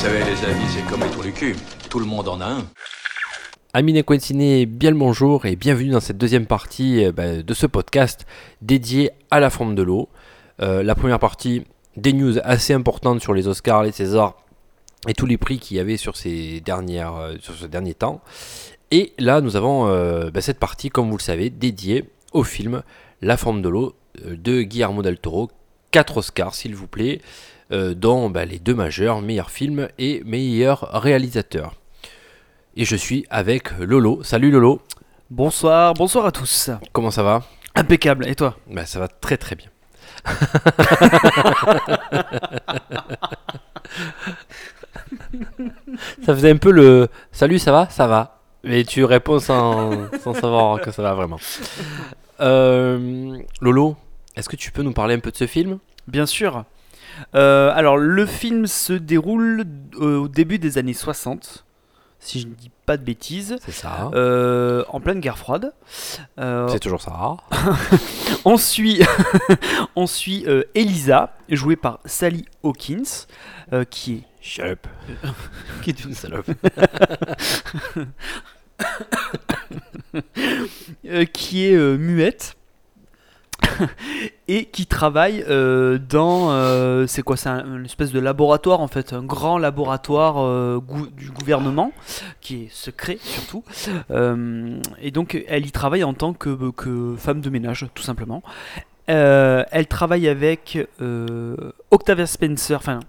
Vous savez, les amis, c'est comme les trous cul. Tout le monde en a un. Amis et bien le bonjour et bienvenue dans cette deuxième partie euh, bah, de ce podcast dédié à la forme de l'eau. Euh, la première partie, des news assez importantes sur les Oscars, les Césars et tous les prix qu'il y avait sur ces, dernières, euh, sur ce dernier temps. Et là, nous avons bah, cette partie, comme vous le savez, dédiée au film La forme de l'eau de Guillermo del Toro. 4 Oscars, s'il vous plaît, dont bah, les deux majeurs, meilleur film et meilleur réalisateur. Et je suis avec Lolo. Salut Lolo. Bonsoir, bonsoir à tous. Comment ça va? Impeccable, et toi? Bah, Ça va très très bien. ça faisait un peu le Salut, ça va? Ça va. Mais tu réponds sans, sans savoir que ça va vraiment. Euh, Lolo, est-ce que tu peux nous parler un peu de ce film? Bien sûr. Euh, alors, le film se déroule au début des années 60 si je ne dis pas de bêtises. C'est ça. Euh, en pleine guerre froide. Euh, c'est toujours ça. on suit, on suit euh, Elisa, jouée par Sally Hawkins, qui est. Sharp. qui est une salope. qui est muette et qui travaille euh, dans euh, c'est quoi c'est une espèce de laboratoire en fait un grand laboratoire euh, du gouvernement qui est secret surtout. Et donc elle y travaille en tant que, femme de ménage tout simplement. Elle travaille avec Octavia Spencer enfin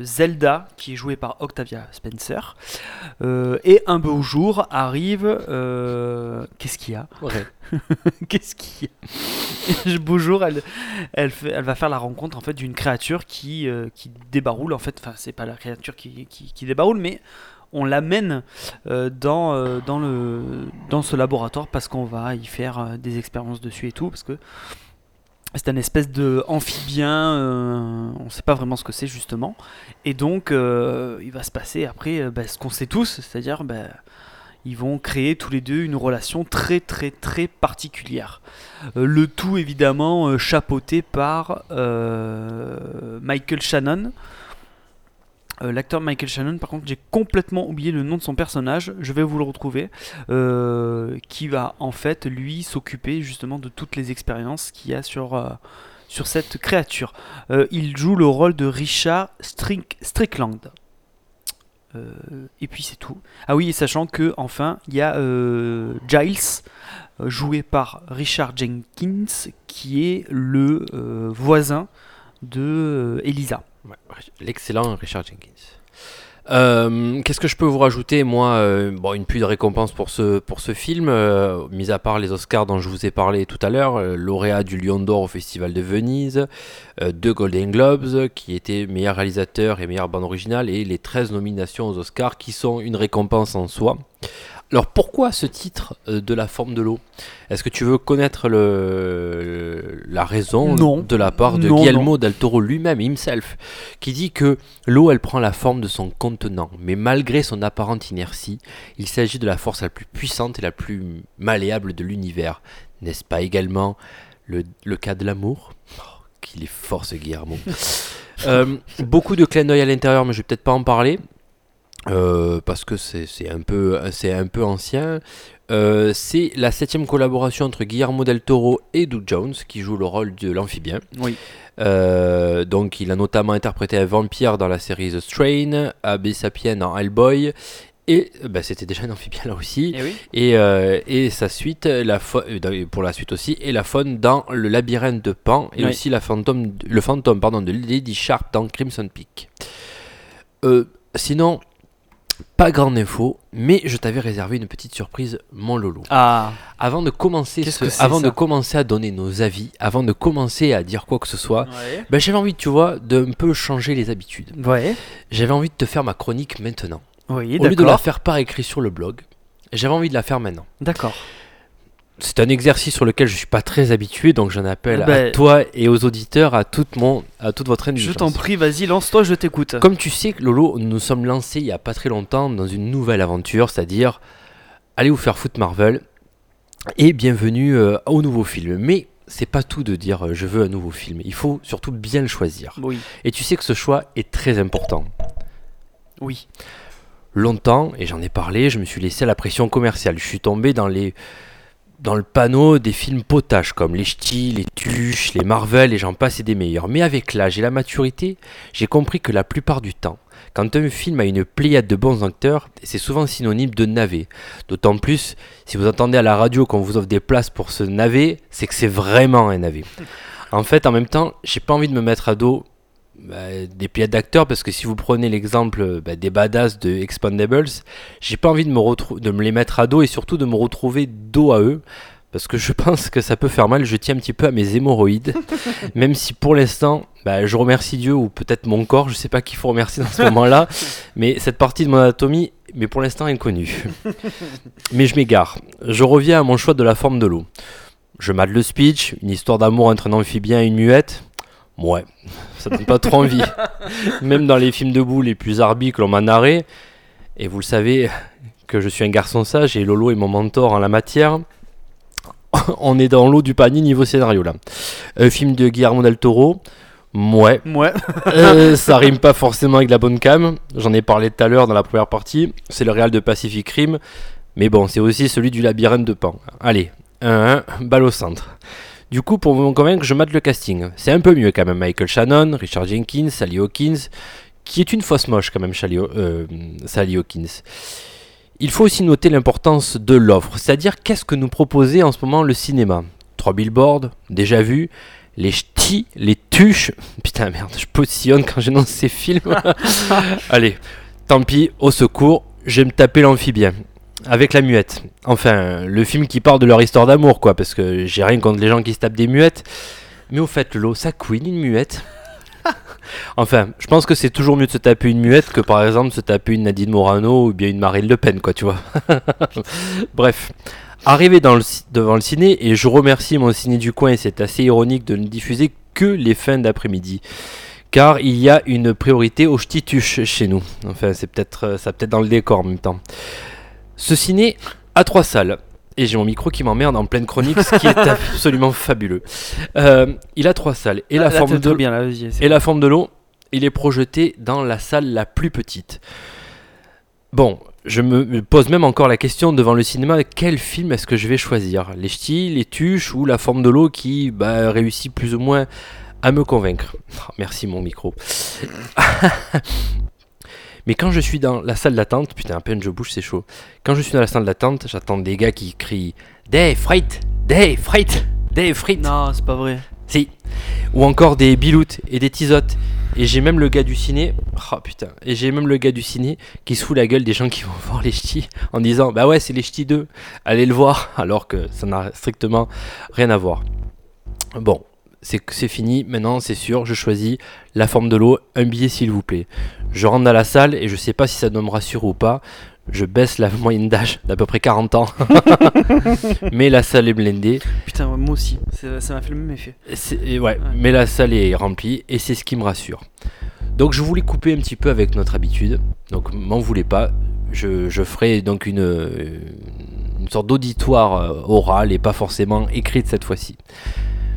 Zelda, qui est jouée par Octavia Spencer. Euh, et un beau jour arrive. Euh, qu'est-ce qu'il y a Qu'est-ce qu'il y a beau jour, elle, elle, elle, va faire la rencontre en fait d'une créature qui, qui débaroule. En fait, enfin, c'est pas la créature qui, qui, qui débaroule, mais on l'amène dans, dans, le, dans ce laboratoire parce qu'on va y faire des expériences dessus et tout. Parce que c'est un espèce de amphibien, euh, on ne sait pas vraiment ce que c'est justement. Et donc, euh, il va se passer après euh, bah, ce qu'on sait tous, c'est-à-dire bah, ils vont créer tous les deux une relation très très très particulière. le tout évidemment chapeauté par Michael Shannon. Euh, l'acteur Michael Shannon, par contre, j'ai complètement oublié le nom de son personnage. Je vais vous le retrouver. Euh, qui va en fait, lui, s'occuper justement de toutes les expériences qu'il y a sur, euh, cette créature. il joue le rôle de Richard Strickland. et puis c'est tout. Ah oui, sachant que enfin, il y a Giles, joué par Richard Jenkins, qui est le voisin de Elisa. L'excellent Richard Jenkins. Euh, qu'est-ce que je peux vous rajouter Moi, euh, bon, une pluie de récompenses pour ce, pour ce film, euh, mis à part les Oscars dont je vous ai parlé tout à l'heure, lauréat du Lion d'Or au Festival de Venise, deux Golden Globes, qui étaient meilleur réalisateur et meilleure bande originale, et les 13 nominations aux Oscars, qui sont une récompense en soi. Alors pourquoi ce titre euh, de la forme de l'eau? Est-ce que tu veux connaître le, la raison de la part de Guillermo del Toro lui-même, himself, qui dit que l'eau elle prend la forme de son contenant, mais malgré son apparente inertie, il s'agit de la force la plus puissante et la plus malléable de l'univers. N'est-ce pas également le, cas de l'amour? Oh, Qu'il est fort ce Guillermo. Euh, beaucoup de clins d'œil à l'intérieur, mais je vais peut-être pas en parler. Euh, parce que c'est un, peu, un peu ancien. Euh, c'est la septième collaboration entre Guillermo del Toro et Doug Jones, qui joue le rôle de l'amphibien. Oui. Euh, donc, il a notamment interprété un vampire dans la série The Strain, Abbé Sapien dans Hellboy. Et bah, c'était déjà un amphibien là aussi. Et, et, sa suite, la pour la suite aussi, et la faune dans Le Labyrinthe de Pan, et aussi la fantôme, le fantôme pardon, de Lady Sharp dans Crimson Peak. sinon, Pas grande info, mais je t'avais réservé une petite surprise, mon Lolo. Ah, Avant de commencer, ce- avant de commencer à donner nos avis, avant de commencer à dire quoi que ce soit, ouais. ben, j'avais envie, tu vois, d'un peu changer les habitudes. Ouais, J'avais envie de te faire ma chronique maintenant. oui, Au lieu de la faire par écrit sur le blog, j'avais envie de la faire maintenant. D'accord. C'est un exercice sur lequel je suis pas très habitué, donc j'en appelle à Ben- toi et aux auditeurs, à toute, mon, à toute votre Je indulgence. t'en prie, vas-y, lance-toi, je t'écoute. Comme tu sais, Lolo, nous nous sommes lancés il y a pas très longtemps dans une nouvelle aventure, c'est-à-dire allez vous faire foutre Marvel et bienvenue euh, au nouveau film. Mais c'est pas tout de dire euh, je veux un nouveau film, il faut surtout bien le choisir. Oui, Et tu sais que ce choix est très important. oui. Longtemps, et j'en ai parlé, je me suis laissé à la pression commerciale. Je suis tombé dans les dans le panneau des films potages comme les Ch'tis, les Tuches, les Marvel et j'en passe et des meilleurs. Mais avec l'âge et la maturité, j'ai compris que la plupart du temps, quand un film a une pléiade de bons acteurs, c'est souvent synonyme de navet. D'autant plus, si vous entendez à la radio qu'on vous offre des places pour ce navet, c'est que c'est vraiment un navet. En fait, en même temps, j'ai pas envie de me mettre à dos bah, des pléiades d'acteurs parce que si vous prenez l'exemple bah, des badass de Expandables, j'ai pas envie de me, retrou- de me les mettre à dos et surtout de me retrouver dos à eux parce que je pense que ça peut faire mal. Je tiens un petit peu à mes hémorroïdes, même si pour l'instant, bah, je remercie Dieu ou peut-être mon corps, je sais pas qu'il faut remercier dans ce moment-là, mais cette partie de mon anatomie, mais pour l'instant inconnue. mais je m'égare. Je reviens à mon choix de la forme de l'eau. Je mate le speech, une histoire d'amour entre un amphibien et une muette. Ouais, ça donne pas trop envie. Même dans les films de boules les plus arbis que l'on m'a narré, et vous le savez que je suis un garçon sage et Lolo est mon mentor en la matière, on est dans l'eau du panier niveau scénario là. Un film de Guillermo del Toro, ouais, Ouais. euh, ça rime pas forcément avec la bonne cam. J'en ai parlé tout à l'heure dans la première partie. C'est le réal de Pacific Rim. Mais bon, c'est aussi celui du labyrinthe de Pan. Allez, 1-1, balle au centre. Du coup, pour me convaincre, je mate le casting. C'est un peu mieux quand même. Michael Shannon, Richard Jenkins, Sally Hawkins, qui est une fausse moche quand même, Sally, euh, Sally Hawkins. Il faut aussi noter l'importance de l'offre, c'est-à-dire qu'est-ce que nous proposait en ce moment le cinéma? Trois billboards, déjà vus, les ch'tis, les tuches. Putain merde, je positionne quand j'énonce ces films. Allez, tant pis, au secours, je vais me taper l'amphibien. Avec la muette. Enfin, le film qui parle de leur histoire d'amour, quoi, parce que j'ai rien contre les gens qui se tapent des muettes. Mais au fait, l'eau, ça couine une muette. enfin, je pense que c'est toujours mieux de se taper une muette que par exemple se taper une Nadine Morano ou bien une Marine Le Pen, quoi, tu vois. Bref. Arrivé dans le, ci- devant le ciné, et je remercie mon ciné du coin, et c'est assez ironique de ne diffuser que les fins d'après-midi. Car il y a une priorité aux ch'tituches chez nous. Enfin, c'est peut-être ça peut-être dans le décor en même temps. Ce ciné a trois salles. Et j'ai mon micro qui m'emmerde en pleine chronique, ce qui est absolument fabuleux. Euh, il a trois salles. Et la Ah, Là, forme de bien, là, et la forme de l'eau, il est projeté dans la salle la plus petite. Bon, je me pose même encore la question devant le cinéma, quel film est-ce que je vais choisir? Les ch'tis, les tuches ou la forme de l'eau qui bah, réussit plus ou moins à me convaincre? Oh, Merci mon micro. Mais quand je suis dans la salle d'attente, putain, à peine je bouge, c'est chaud. Quand je suis dans la salle d'attente, j'attends des gars qui crient Des frites Des frites Des frites Non, c'est pas vrai. si. Ou encore des biloutes et des tisottes. Et j'ai même le gars du ciné. Oh putain. Et j'ai même le gars du ciné qui se fout la gueule des gens qui vont voir les ch'tis en disant Bah ouais, c'est les ch'tis 2. Allez le voir. Alors que ça n'a strictement rien à voir. Bon. C'est fini, maintenant c'est sûr, je choisis la forme de l'eau, un billet s'il vous plaît. Je rentre dans la salle et je sais pas si ça doit me rassurer ou pas. Je baisse la moyenne d'âge d'à peu près 40 ans. Mais la salle est blindée. Putain, moi aussi. Ça m'a fait le même effet. Et ouais, mais la salle est remplie et c'est ce qui me rassure. Donc je voulais couper un petit peu avec notre habitude. Donc m'en voulez pas. Je, je ferai donc une, une sorte d'auditoire euh, oral et pas forcément écrite cette fois-ci.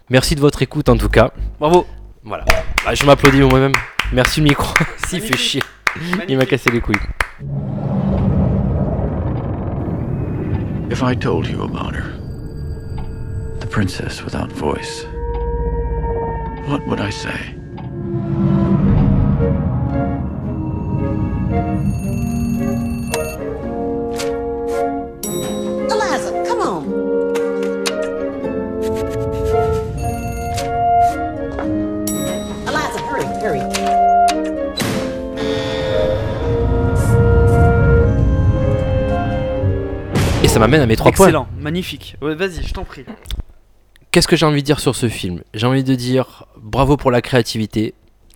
Merci de votre écoute en tout cas. Bravo. Voilà. Ah, je m'applaudis moi-même. Merci le micro. S'il fait chier. Il m'a cassé les couilles. If I told you about her, the princess without voice, what would I say? Ça m'amène à mes trois points. Excellent, magnifique. Ouais, Vas-y, je t'en prie. Qu'est-ce que j'ai envie de dire sur ce film? J'ai envie de dire bravo pour la créativité,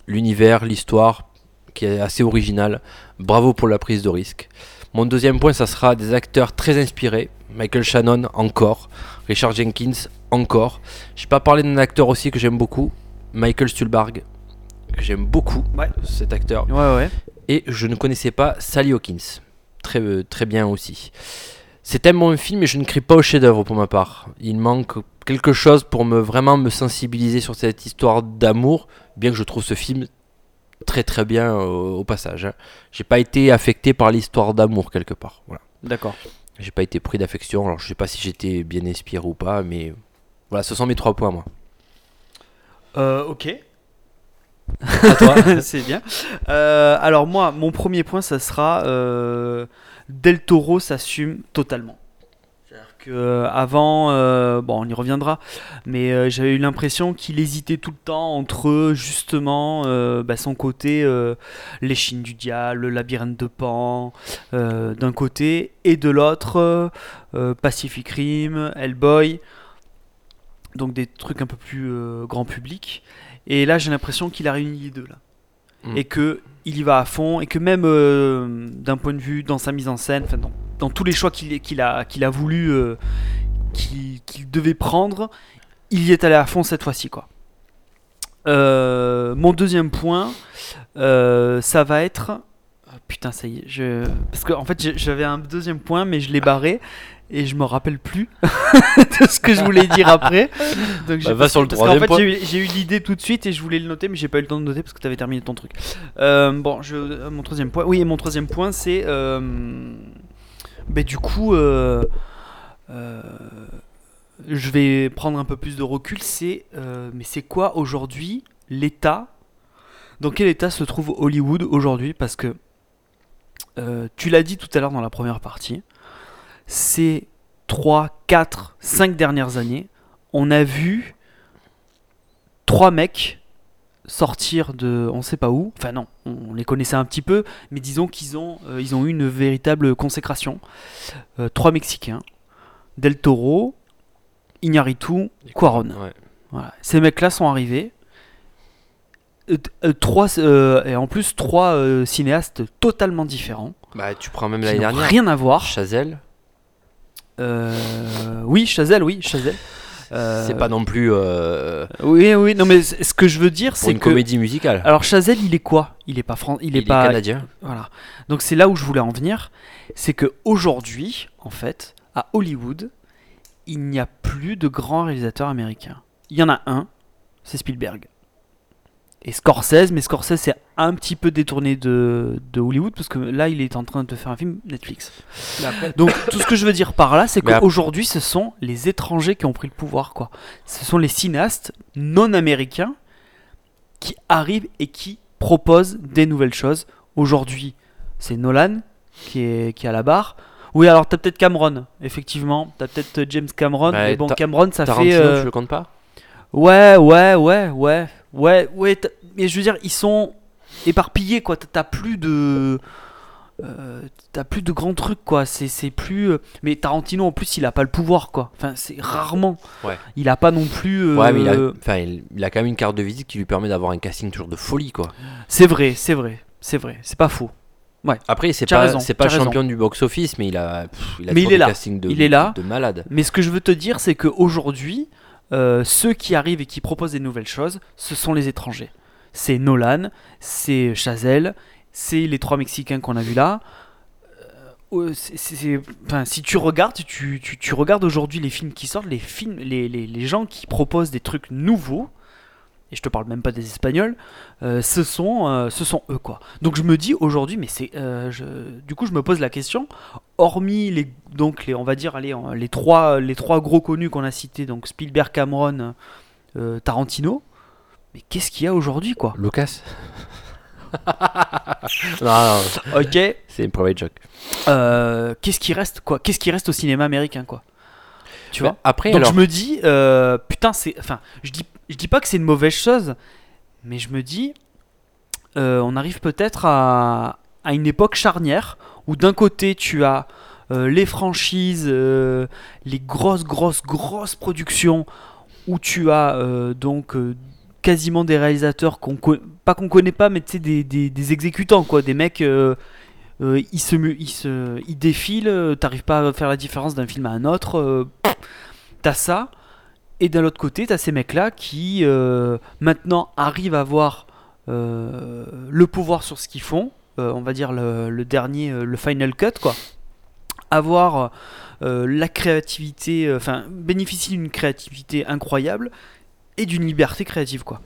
l'univers, l'histoire, qui est assez original. Bravo pour la prise de risque. Mon deuxième point, ça sera des acteurs très inspirés. Michael Shannon, encore. Richard Jenkins, encore. Je pas parlé d'un acteur aussi que j'aime beaucoup, Michael Stuhlbarg, que j'aime beaucoup, Ouais. cet acteur. Ouais, ouais. Et je ne connaissais pas Sally Hawkins. Très, euh, très bien aussi. C'est un bon film, mais je ne crie pas au chef-d'œuvre pour ma part. Il manque quelque chose pour me vraiment me sensibiliser sur cette histoire d'amour, bien que je trouve ce film très très bien euh, au passage. hein. J'ai pas été affecté par l'histoire d'amour quelque part. Voilà. D'accord. J'ai pas été pris d'affection. Alors je sais pas si j'étais bien inspiré ou pas, mais voilà, ce sont mes trois points moi. Euh, ok. À toi. c'est bien. Euh, alors moi, mon premier point, ça sera euh, Del Toro s'assume totalement. C'est-à-dire que euh, avant, euh, bon, on y reviendra, mais euh, j'avais eu l'impression qu'il hésitait tout le temps entre justement euh, bah, son côté les Chines du diable, le labyrinthe de Pan, d'un côté, et de l'autre Pacific Rim, Hellboy, donc des trucs un peu plus grand public. Et là, j'ai l'impression qu'il a réuni les deux là Mm. et que il y va à fond et que même euh, d'un point de vue dans sa mise en scène, dans, tous les choix qu'il a a voulu euh, qu'il devait prendre, il y est allé à fond cette fois-ci quoi. Euh, mon deuxième point, ça va être Ah, putain ça y est, je parce que en fait j'avais un deuxième point mais je l'ai barré et je me rappelle plus de ce que je voulais dire après. Donc Bah, va sur le parce troisième fait, point. j'ai eu- l'idée tout de suite et je voulais le noter, mais j'ai pas eu le temps de noter parce que tu avais terminé ton truc. Euh, bon, je, euh, mon troisième point. Oui, et mon troisième point, c'est. Euh, ben, du coup, euh, je vais prendre un peu plus de recul. C'est. mais c'est quoi aujourd'hui l'état? Dans quel état se trouve Hollywood aujourd'hui? Parce que. tu l'as dit tout à l'heure dans la première partie. Ces 3, 4, 5 dernières années, on a vu trois mecs sortir de on sait pas où. Enfin non, on les connaissait un petit peu, mais disons qu'ils ont euh, ils ont eu une véritable consécration. Euh, trois Mexicains, Del Toro, Iñárritu, Cuarón. Ouais. Voilà. Ces mecs-là sont arrivés. Euh, euh, trois et en plus trois cinéastes totalement différents, Bah, tu prends même l'année dernière. rien à voir. Chazelle, oui, Chazelle, oui, Chazelle. Euh, c'est pas non plus euh, Oui, oui, non mais ce que je veux dire, c'est une que comédie musicale. alors Chazelle, il est quoi? Il est pas fran... il est il pas est canadien. voilà. Donc c'est là où je voulais en venir, c'est que aujourd'hui, en fait, à Hollywood, il n'y a plus de grands réalisateurs américains. Il y en a un, c'est Spielberg. Et Scorsese, mais Scorsese c'est un petit peu détourné de, de Hollywood parce que là il est en train de faire un film Netflix. Donc tout ce que je veux dire par là, c'est qu'aujourd'hui ce sont les étrangers qui ont pris le pouvoir quoi. Ce sont les cinéastes non américains qui arrivent et qui proposent des nouvelles choses. Aujourd'hui, c'est Nolan qui est, qui est à la barre. Oui, alors t'as peut-être Cameron, effectivement. T'as peut-être James Cameron. Bah, mais bon, Cameron, ça Tarantino, fait. euh, tu le comptes pas? Ouais, ouais, ouais, ouais, ouais, ouais. Mais je veux dire, ils sont éparpillés, quoi. T'as- plus de. euh, T'as plus de grands trucs, quoi. C'est plus. euh, Mais Tarantino, en plus, il a pas le pouvoir, quoi. Enfin, c'est rarement. Ouais. Il a pas non plus. euh, Ouais, mais il a, enfin, il, a quand même une carte de visite qui lui permet d'avoir un casting toujours de folie, quoi. C'est vrai, c'est vrai, c'est vrai. C'est pas faux. Après, c'est pas, c'est pas raison. champion du box-office, mais il a, pff, il a Mais toujours il est des là. castings de, Il est là. de malade. Mais ce que je veux te dire, c'est qu'aujourd'hui, euh, ceux qui arrivent et qui proposent des nouvelles choses, ce sont les étrangers. C'est Nolan, c'est Chazelle, c'est les trois Mexicains qu'on a vus là. Euh, c'est- enfin, si tu regardes, tu, regardes aujourd'hui les films qui sortent, les films, les, gens qui proposent des trucs nouveaux, et je te parle même pas des Espagnols, euh, ce, sont, ce sont eux quoi. Donc je me dis aujourd'hui, mais c'est, du coup je me pose la question, hormis les, donc les, on va dire, allez, les trois, les trois gros connus qu'on a cités, donc Spielberg, Cameron, euh, Tarantino, mais qu'est-ce qu'il y a aujourd'hui quoi? Lucas? Non, non, Ok, c'est une private joke. euh, qu'est-ce qui reste quoi? Qu'est-ce qui reste au cinéma américain quoi? Tu vois? Mais Après, Donc alors, je me dis, euh, putain, c'est. Enfin, je dis, je dis pas que c'est une mauvaise chose, mais je me dis, euh, on arrive peut-être à, à une époque charnière où d'un côté tu as euh, les franchises, euh, les grosses, grosses, grosses productions où tu as euh, donc quasiment des réalisateurs qu'on pas qu'on connaît pas, mais tu sais des, exécutants quoi, des mecs. ils se, se, défilent, t'arrives pas à faire la différence d'un film à un autre. t'as ça, et d'un autre côté, t'as ces mecs-là qui maintenant arrivent à avoir le pouvoir sur ce qu'ils font. Euh, on va dire le, le dernier, euh, le final cut, quoi. Avoir euh, la créativité, euh, enfin, bénéficier d'une créativité incroyable et d'une liberté créative, quoi.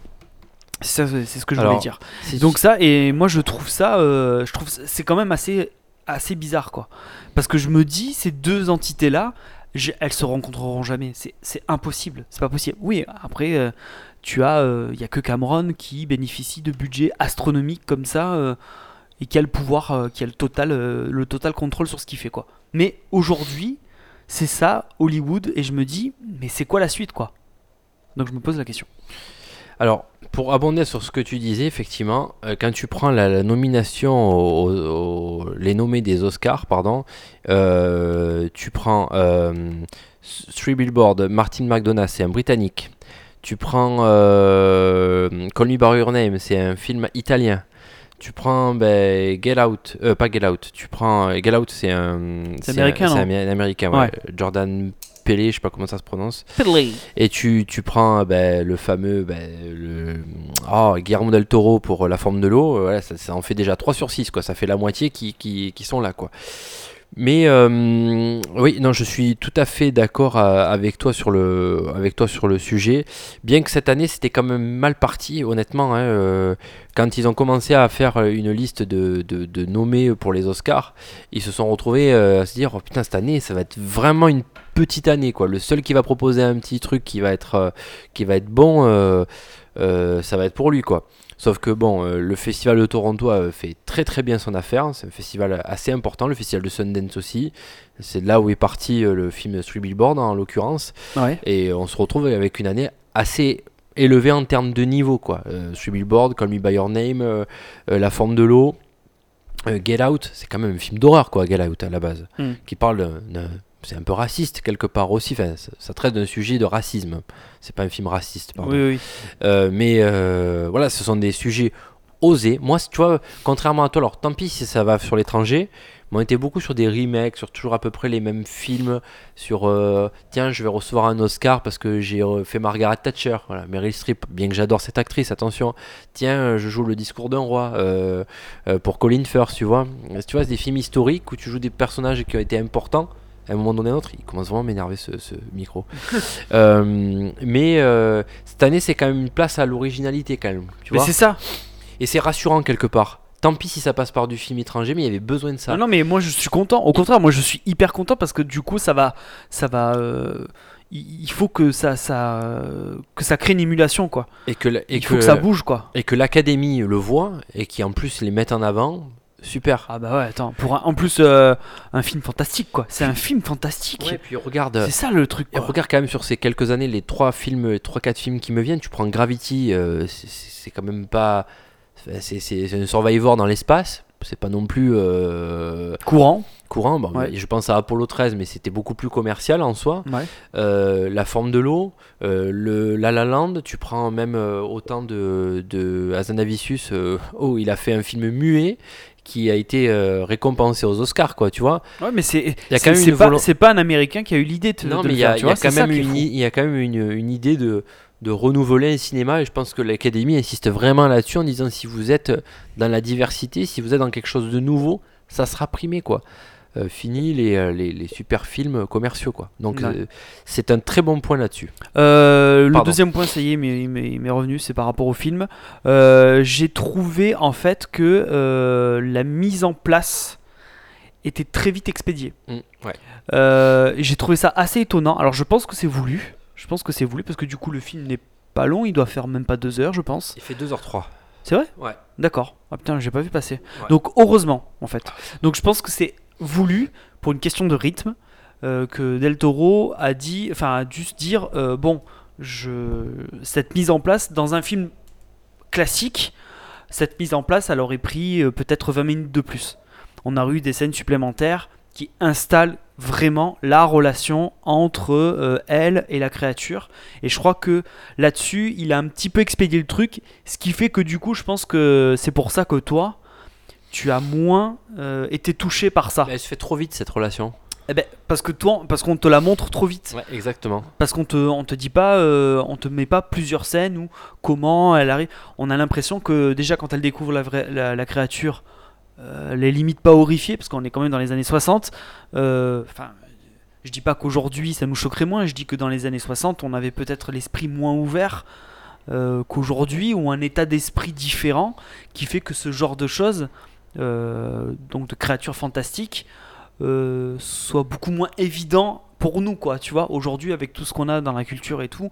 C'est ce que je voulais dire. Donc ça, et moi je trouve ça, euh, je trouve c'est quand même assez, assez bizarre quoi. Parce que je me dis, ces deux entités là, elles se rencontreront jamais. C'est, impossible, c'est pas possible. Oui, après, euh, tu as, il y a que Cameron qui bénéficie de budgets astronomiques comme ça euh, et qui a le pouvoir, qui a le total, euh, le total contrôle sur ce qu'il fait quoi. Mais aujourd'hui, c'est ça Hollywood et je me dis, mais c'est quoi la suite quoi? Donc je me pose la question. Alors, pour abonder sur ce que tu disais, effectivement, euh, quand tu prends la, nomination, les nommés des Oscars, pardon, euh, tu prends Three Billboards, Martin McDonagh, c'est un Britannique. Tu prends Call Me By Your Name, c'est un film italien. Tu prends ben, Get Out, euh, pas Get Out, tu prends euh, Get Out, c'est un, C'est américain, non un, un américain, ouais. Ouais. Jordan Pelé, je sais pas comment ça se prononce. Et tu, tu prends ben, le fameux ben, le, oh, Guillermo del Toro pour La forme de l'eau, euh, voilà, ça, ça en fait déjà 3 sur 6, quoi. ça fait la moitié qui, qui, qui sont là. Quoi. Mais euh, oui, non, je suis tout à fait d'accord euh, avec toi sur le, avec toi sur le sujet. Bien que cette année c'était quand même mal parti, honnêtement. hein, euh, quand ils ont commencé à faire une liste de, de, nommés pour les Oscars, ils se sont retrouvés à se dire oh, putain cette année ça va être vraiment une petite année quoi. Le seul qui va proposer un petit truc qui va être qui va être bon, ça va être pour lui quoi. Sauf que bon, euh, le festival de Toronto euh, fait très très bien son affaire. C'est un festival assez important. Le festival de Sundance aussi. C'est là où est parti euh, le film Three Billboards en l'occurrence. Ouais. Et on se retrouve avec une année assez élevée en termes de niveau quoi. Euh, Three Billboards, Call Me by Your Name, euh, La forme de l'eau. Get Out, c'est quand même un film d'horreur quoi, Get Out à la base, Mm. qui parle d'un- c'est un peu raciste quelque part aussi. Enfin, ça, ça traite d'un sujet de racisme. C'est pas un film raciste, pardon. Oui, oui. Euh, mais euh, voilà, ce sont des sujets osés. Moi, tu vois, contrairement à toi, alors tant pis si ça va sur l'étranger, mais on était beaucoup sur des remakes, sur toujours à peu près les mêmes films, sur euh, tiens, je vais recevoir un Oscar parce que j'ai fait Margaret Thatcher, voilà, Meryl Streep, bien que j'adore cette actrice, attention, tiens, je joue le discours d'un roi pour Colin Firth, tu vois. Tu vois, c'est des films historiques où tu joues des personnages qui ont été importants. À un moment donné ou un autre, il commence vraiment à m'énerver ce, ce micro. Euh, mais euh, cette année, c'est quand même une place à l'originalité quand même. Tu Mais c'est ça. Et c'est rassurant quelque part. Tant pis si ça passe par du film étranger, mais il y avait besoin de ça. Non, non, mais moi je suis content. Au contraire, moi je suis hyper content parce que du coup, ça va, ça va. euh, il faut que ça, ça, que ça crée une émulation, quoi. Et que, et Il faut que ça bouge, quoi. Et que l'académie le voit et qui en plus les mette en avant. Super. Ah bah ouais, attends. Pour un- en plus, euh, un film fantastique, quoi. C'est un film fantastique. Ouais, puis regarde. C'est ça le truc. Et Quoi. regarde quand même sur ces quelques années les trois films, trois quatre films qui me viennent. Tu prends Gravity, euh, c'est- quand même pas, c'est un Survivor dans l'espace. C'est pas non plus euh, Courant. Courant. Bon, Ouais. Je pense à Apollo 13, mais c'était beaucoup plus commercial en soi. Ouais. Euh, la forme de l'eau, euh, le La La Land, tu prends même euh, autant de, de Hazanavicius. euh, oh, il a fait un film muet qui a été récompensé aux Oscars, quoi, tu vois. Ouais, mais c'est. Il y a c'est- pas, volo- pas un Américain qui a eu l'idée de, Non, de mais le il y a, faire, il tu y a vois, quand même une, il y a quand même une, une idée de, de renouveler un cinéma et je pense que l'Académie insiste vraiment là-dessus en disant si vous êtes dans la diversité, si vous êtes dans quelque chose de nouveau, ça sera primé quoi. Euh, fini les, euh, les, les super films commerciaux quoi. Donc Ouais. euh, c'est un très bon point là-dessus. Euh, le deuxième point, ça y est, il m'est- revenu, c'est par rapport au film. J'ai trouvé en fait que la mise en place était très vite expédiée. Mm, ouais. J'ai trouvé ça assez étonnant. Alors je pense que c'est voulu. Je pense que c'est voulu parce que du coup le film n'est pas long, il doit faire même pas deux heures, je pense. Il fait 2h03. C'est vrai? Ouais. D'accord. Ah putain, j'ai pas vu passer. Ouais. Donc heureusement, en fait. Donc je pense que c'est voulu pour une question de rythme euh, que Del Toro a dit, enfin a dû se dire euh, bon, je cette mise en place dans un film classique, cette mise en place, elle aurait pris euh, peut-être 20 minutes de plus. On a eu des scènes supplémentaires qui installe vraiment la relation entre elle et la créature. Et je crois que là-dessus, il a un petit peu expédié le truc, ce qui fait que du coup, je pense que c'est pour ça que toi, tu as moins euh, été touché par ça. Mais Elle se fait trop vite cette relation. Eh ben, parce que toi, parce qu'on te la montre trop vite. Ouais, exactement. Parce qu'on te, on te dit pas, euh, on te met pas plusieurs scènes ou comment elle arrive. On a l'impression que déjà quand elle découvre la, vraie, la, la créature, euh, elle est limite pas horrifiée parce qu'on est quand même dans les années 60. Euh, Enfin, je dis pas qu'aujourd'hui ça nous choquerait moins. Je dis que dans les années 60, on avait peut-être l'esprit moins ouvert qu'aujourd'hui ou un état d'esprit différent qui fait que ce genre de choses, donc de créatures fantastiques, euh, soit beaucoup moins évident pour nous, quoi. Tu vois, aujourd'hui, avec tout ce qu'on a dans la culture et tout,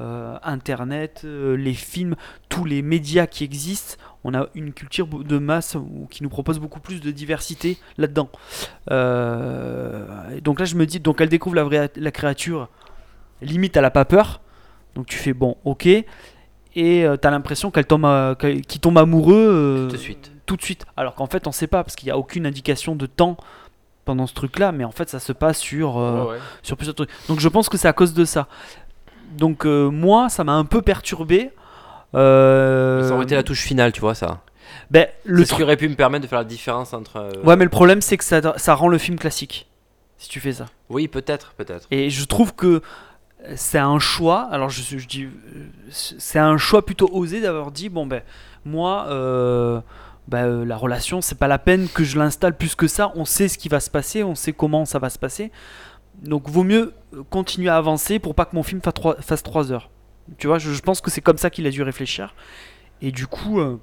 euh, Internet, euh, les films, tous les médias qui existent, on a une culture de masse qui nous propose beaucoup plus de diversité là-dedans. Euh, donc là, je me dis, donc elle découvre la, vraie, créature, limite, elle a pas peur. Donc tu fais bon, ok. Et euh, t'as l'impression qu'elle tombe, à- qu'elle- qu'il tombe amoureux euh, Tout de suite. Tout de suite. Alors qu'en fait, on sait pas parce qu'il n'y a aucune indication de temps pendant ce truc-là, mais en fait, ça se passe sur, euh, Ouais, ouais. sur plusieurs trucs. Donc je pense que c'est à cause de ça. Donc euh, moi, ça m'a un peu perturbé. Euh, Ça aurait été la touche finale, tu vois, ça. ben, le C'est ce truc- qui aurait pu me permettre de faire la différence entre. euh, Ouais, mais le problème, c'est que ça, ça rend le film classique. Si tu fais ça. Oui, peut-être, peut-être. Et je trouve que c'est un choix. Alors je, je dis, c'est un choix plutôt osé d'avoir dit bon ben moi, euh, ben, euh, la relation, c'est pas la peine que je l'installe plus que ça. On sait ce qui va se passer, on sait comment ça va se passer. Donc vaut mieux euh, continuer à avancer pour pas que mon film fasse 3, fasse trois heures. Tu vois, je, je pense que c'est comme ça qu'il a dû réfléchir. Et du coup, euh,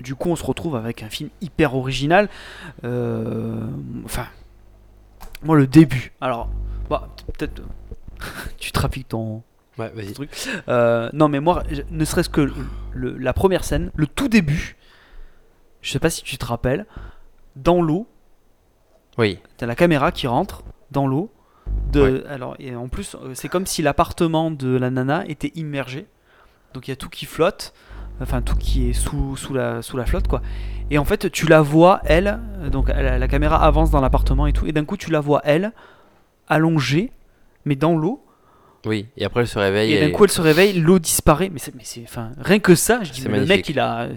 du coup, on se retrouve avec un film hyper original. Euh, enfin, moi le début. Alors, bah, peut-être. tu trafiques ton, Ouais, vas-y. truc. Non, mais moi, ne serait-ce que le- la première scène, le tout début, je sais pas si tu te rappelles, dans l'eau, Oui. t'as la caméra qui rentre dans l'eau. De, alors, et en plus, euh, c'est comme si l'appartement de la nana était immergé. Donc il y a tout qui flotte, enfin tout qui est sous, sous, la, sous la flotte, quoi. Et en fait, tu la vois, elle, donc la caméra avance dans l'appartement et tout, et d'un coup, tu la vois, elle, allongée, mais dans l'eau. Oui. Et après, elle se réveille. Et d'un et- coup, elle se réveille, l'eau disparaît. Mais c'est, mais c'est, enfin, rien que ça, je dis, mais le mec, il a.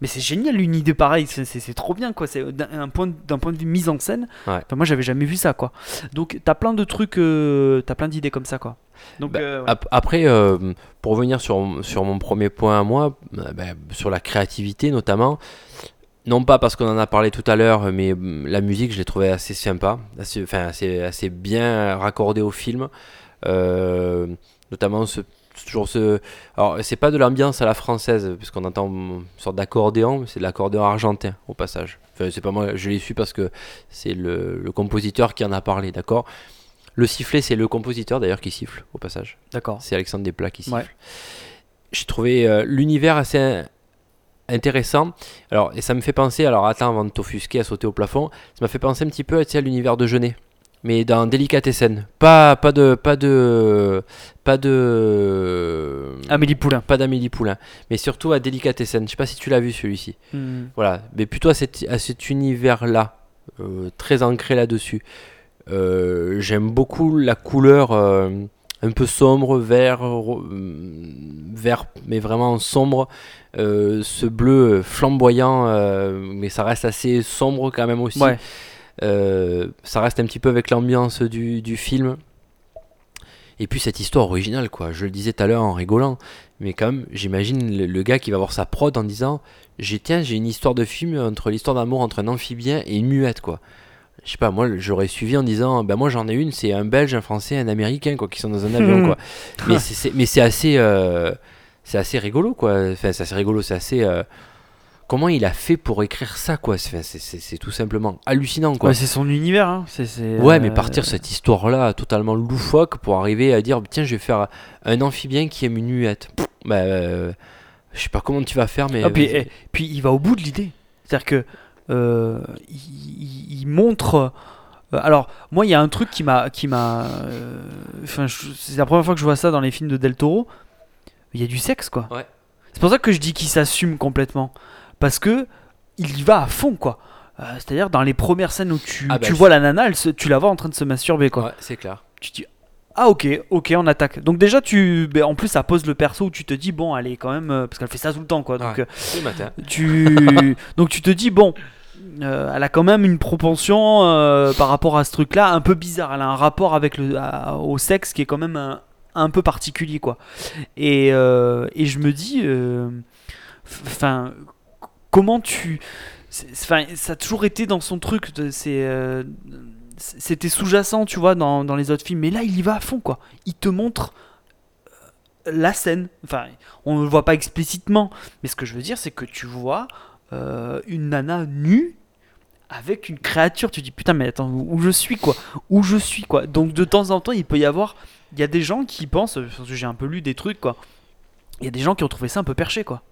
Mais c'est génial une idée pareille, c'est, trop bien quoi. C'est d'un un point, d'un point de vue mise en scène. Ouais. Enfin, moi, j'avais jamais vu ça quoi. Donc, t'as plein de trucs, euh, t'as plein d'idées comme ça quoi. Donc, Bah, euh, ouais. ap- Après, euh, pour revenir sur, sur mon premier point à moi, euh, bah, sur la créativité notamment, non pas parce qu'on en a parlé tout à l'heure, mais hum, la musique, je l'ai trouvé assez sympa, assez, enfin, assez, assez bien raccordée au film. Notamment ce, toujours ce. Alors, c'est pas de l'ambiance à la française, puisqu'on entend une sorte d'accordéon, mais c'est de l'accordéon argentin au passage. Enfin, c'est pas moi, je l'ai su parce que c'est le, le compositeur qui en a parlé, d'accord? Le sifflet, c'est le compositeur d'ailleurs qui siffle au passage. d'accord. C'est Alexandre Desplat qui siffle. Ouais. J'ai trouvé euh, l'univers assez in- intéressant. Alors, et ça me fait penser, alors attends, avant de t'offusquer à sauter au plafond, ça m'a fait penser un petit peu tu sais, à l'univers de Genet. Mais dans Délicatessen. Pas, pas de. Pas de. Pas de. Amélie Poulain. Pas d'Amélie Poulain. Mais surtout à Délicatessen. Je sais pas si tu l'as vu celui-ci. Hmm. Voilà, mais plutôt à, cet- à cet univers-là, euh, très ancré là-dessus. Euh, J'aime beaucoup la couleur euh, un peu sombre, vert, vert, mais vraiment sombre. Ce bleu flamboyant, mais ça reste assez sombre quand même aussi. Ouais. Euh, ça reste un petit peu avec l'ambiance du, du film. Et puis cette histoire originale, quoi. Je le disais tout à l'heure en rigolant, mais quand même, j'imagine le, le gars qui va voir sa prod en disant j'ai tiens, j'ai une histoire de film entre l'histoire d'amour entre un amphibien et une muette, quoi. Je sais pas, moi j'aurais suivi en disant bah moi j'en ai une, c'est un Belge, un Français, un Américain, quoi, qui sont dans un avion, quoi. Mais c'est- c'est mais c'est assez euh, c'est assez rigolo, quoi. Enfin, c'est assez rigolo, c'est assez euh, Comment il a fait pour écrire ça, quoi? C'est c'est- c'est- c'est tout simplement hallucinant, quoi. Ouais, c'est son univers. Hein. C'est, c'est, Ouais, mais euh, partir cette histoire-là totalement loufoque pour arriver à dire tiens, je vais faire un amphibien qui aime une muette. Pff, Bah, euh, je sais pas comment tu vas faire, mais. Ah, puis, vas-y. eh, puis il va au bout de l'idée. C'est-à-dire que euh, il, montre. euh, alors moi, il y a un truc qui m'a, qui m'a. Enfin, c'est la première fois que je vois ça dans les films de Del Toro. Il y a du sexe, quoi. Ouais. C'est pour ça que je dis qu'il s'assume complètement, parce que il y va à fond, quoi. Euh, C'est-à-dire dans les premières scènes où tu, Ah bah, tu vois la nana, elle se- tu la vois en train de se masturber quoi. Ouais, c'est clair. Tu te dis ah ok ok on attaque. Donc déjà tu ben, en plus ça pose le perso où tu te dis bon elle est quand même euh, parce qu'elle fait ça tout le temps quoi. Donc Ouais. euh, matin. tu donc tu te dis bon euh, elle a quand même une propension par rapport à ce truc là un peu bizarre elle a un rapport avec le à- au sexe qui est quand même un, un peu particulier quoi et, et je me dis enfin comment tu enfin ça a toujours été dans son truc c'est euh, c'était sous-jacent tu vois dans, dans les autres films. Mais là il y va à fond quoi. Il te montre euh, la scène. Enfin on ne le voit pas explicitement mais ce que je veux dire c'est que tu vois euh, une nana nue avec une créature. Tu dis putain mais attends où où je suis quoi? Où je suis quoi? Donc de temps en temps il peut y avoir il y a des gens qui pensent j'ai un peu lu des trucs quoi. Il y a des gens qui ont trouvé ça un peu perché quoi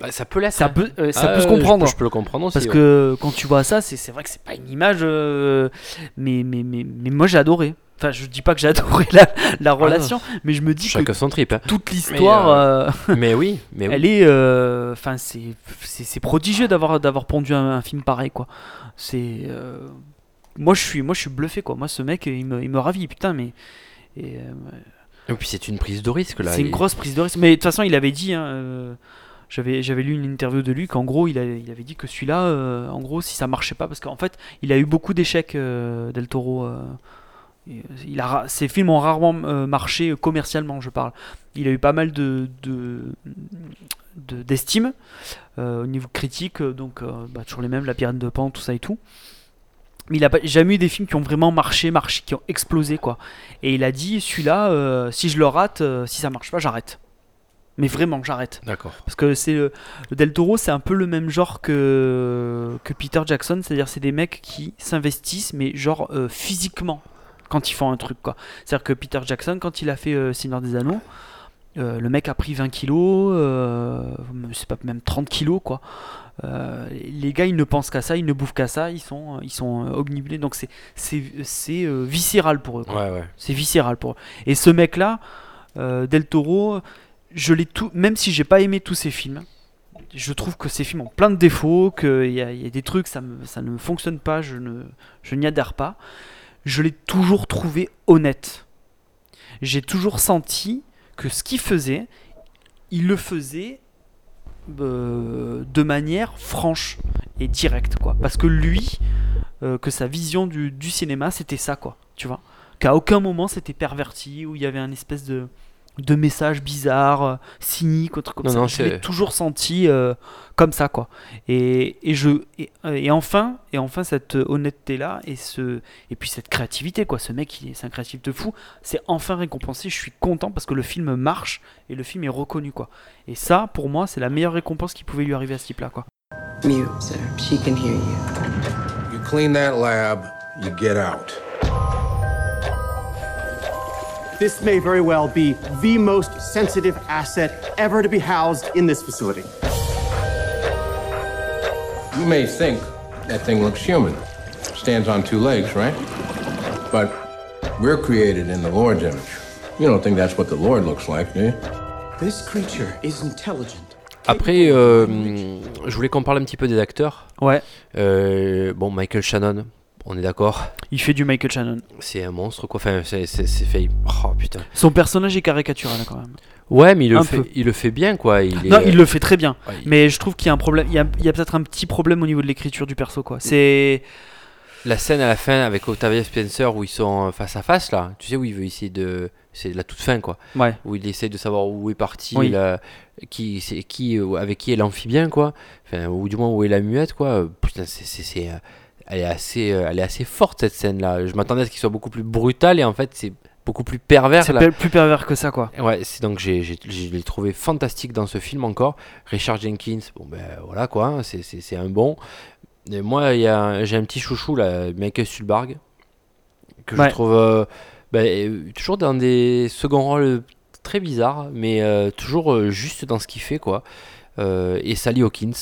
Bah, ça peut l'être. ça peut euh, ça Ah, peut se je comprendre Je, peux le comprendre aussi. parce ouais. que quand tu vois ça, c'est c'est vrai que c'est pas une image, euh, mais, mais, mais, mais moi j'ai adoré. Enfin, je dis pas que j'ai adoré la, la relation, mais je me dis que Chacun son trip. hein. toute l'histoire, euh, mais oui, mais oui. elle est. euh, Enfin, c'est c'est c'est prodigieux d'avoir d'avoir pondu un, un film pareil, quoi. C'est. euh, moi, je suis, moi, je suis bluffé, quoi. Moi, ce mec, il me, il me ravit, putain, mais. et, euh, Et puis c'est une prise de risque là. c'est une grosse prise de risque. Mais de toute façon, il avait dit. hein, euh, j'avais, j'avais lu une interview de lui qu'en gros, il avait, il avait dit que celui-là, euh, en gros, si ça marchait pas, parce qu'en fait, il a eu beaucoup d'échecs, euh, Del Toro. euh, euh, il a, ses films ont rarement marché commercialement, je parle. Il a eu pas mal de, de, de- d'estime au niveau critique, donc bah, toujours les mêmes, La Pirate de Pan, tout ça et tout. Mais il a jamais eu des films qui ont vraiment marché, marché, qui ont explosé quoi. Et il a dit celui-là, si je le rate, si ça marche pas, j'arrête. Mais vraiment, j'arrête. D'accord. Parce que c'est euh, le Del Toro, c'est un peu le même genre que, que Peter Jackson, c'est-à-dire c'est des mecs qui s'investissent, mais genre euh, physiquement quand ils font un truc quoi. C'est-à-dire que Peter Jackson, quand il a fait euh, Seigneur des Anneaux, euh, le mec a pris 20 kilos, c'est pas même 30 kilos quoi. Les gars ils ne pensent qu'à ça, ils ne bouffent qu'à ça, ils sont, ils sont donc c'est c'est c'est, viscéral pour eux. quoi. Ouais, ouais. C'est viscéral pour eux. Et ce mec-là, euh, Del Toro, je l'ai tout, même si j'ai pas aimé tous ses films, je trouve que ces films ont plein de défauts, qu'il y, y a des trucs, ça, me, ça ne fonctionne pas, je, ne, je n'y adhère pas. Je l'ai toujours trouvé honnête. J'ai toujours senti que ce qu'il faisait, il le faisait euh, de manière franche et directe, quoi. Parce que lui, euh, que sa vision du, du cinéma, c'était ça, quoi. Tu vois Qu'à aucun moment c'était perverti, où il y avait un espèce de, de message bizarre, euh, cynique, autre comme Non, ça. non, je l'ai c'est- toujours senti euh, comme ça, quoi. Et, et je et, et enfin et enfin cette honnêteté là et ce et puis cette créativité quoi. Ce mec, il est, c'est un créatif de fou. C'est enfin récompensé. Je suis content parce que le film marche et le film est reconnu, quoi. Et ça, pour moi, c'est la meilleure récompense qui pouvait lui arriver à ce type-là, quoi. Mute, sir. She can hear you. You clean that lab, you get out. This may very well be the most sensitive asset ever to be housed in this facility. You may think that thing looks human. Stands on two legs, right? But we're created in the Lord's image. You don't think that's what the Lord looks like, do you? This creature is intelligent. Après, euh, je voulais qu'on parle un petit peu des acteurs. Ouais. Euh, bon, Michael Shannon, on est d'accord. Il fait du Michael Shannon. C'est un monstre, quoi. Enfin, c'est fait. Oh putain. Son personnage est caricatural quand même. Ouais, mais il le, Un fait, peu. il le fait bien, quoi. Il est, Non, il le fait très bien. Ouais, il- Mais je trouve qu'il y a un problème. Il y a, peut-être un petit problème au niveau de l'écriture du perso, quoi. C'est. La scène à la fin avec Octavia Spencer où ils sont face à face, là. Tu sais, où il veut essayer de. C'est la toute fin, quoi. Ouais. Où il essaie de savoir où est parti, Oui. la- qui, c'est qui, euh, avec qui est l'amphibien, quoi. Enfin, ou du moins où est la muette, quoi. Putain, c'est. Elle est, assez, euh, elle est assez forte cette scène-là. Je m'attendais à ce qu'il soit beaucoup plus brutal et en fait c'est beaucoup plus pervers. C'est plus pervers que ça, quoi. Ouais, c'est donc j'ai, j'ai, je l'ai trouvé fantastique dans ce film encore. Richard Jenkins, bon ben voilà quoi, hein, c'est, c'est, c'est un bon. Et moi, il y a, j'ai un petit chouchou là, Michael Stuhlbarg, que Ouais. je trouve euh, ben, euh, toujours dans des seconds rôles très bizarres, mais euh, toujours euh, juste dans ce qu'il fait quoi. Et Sally Hawkins,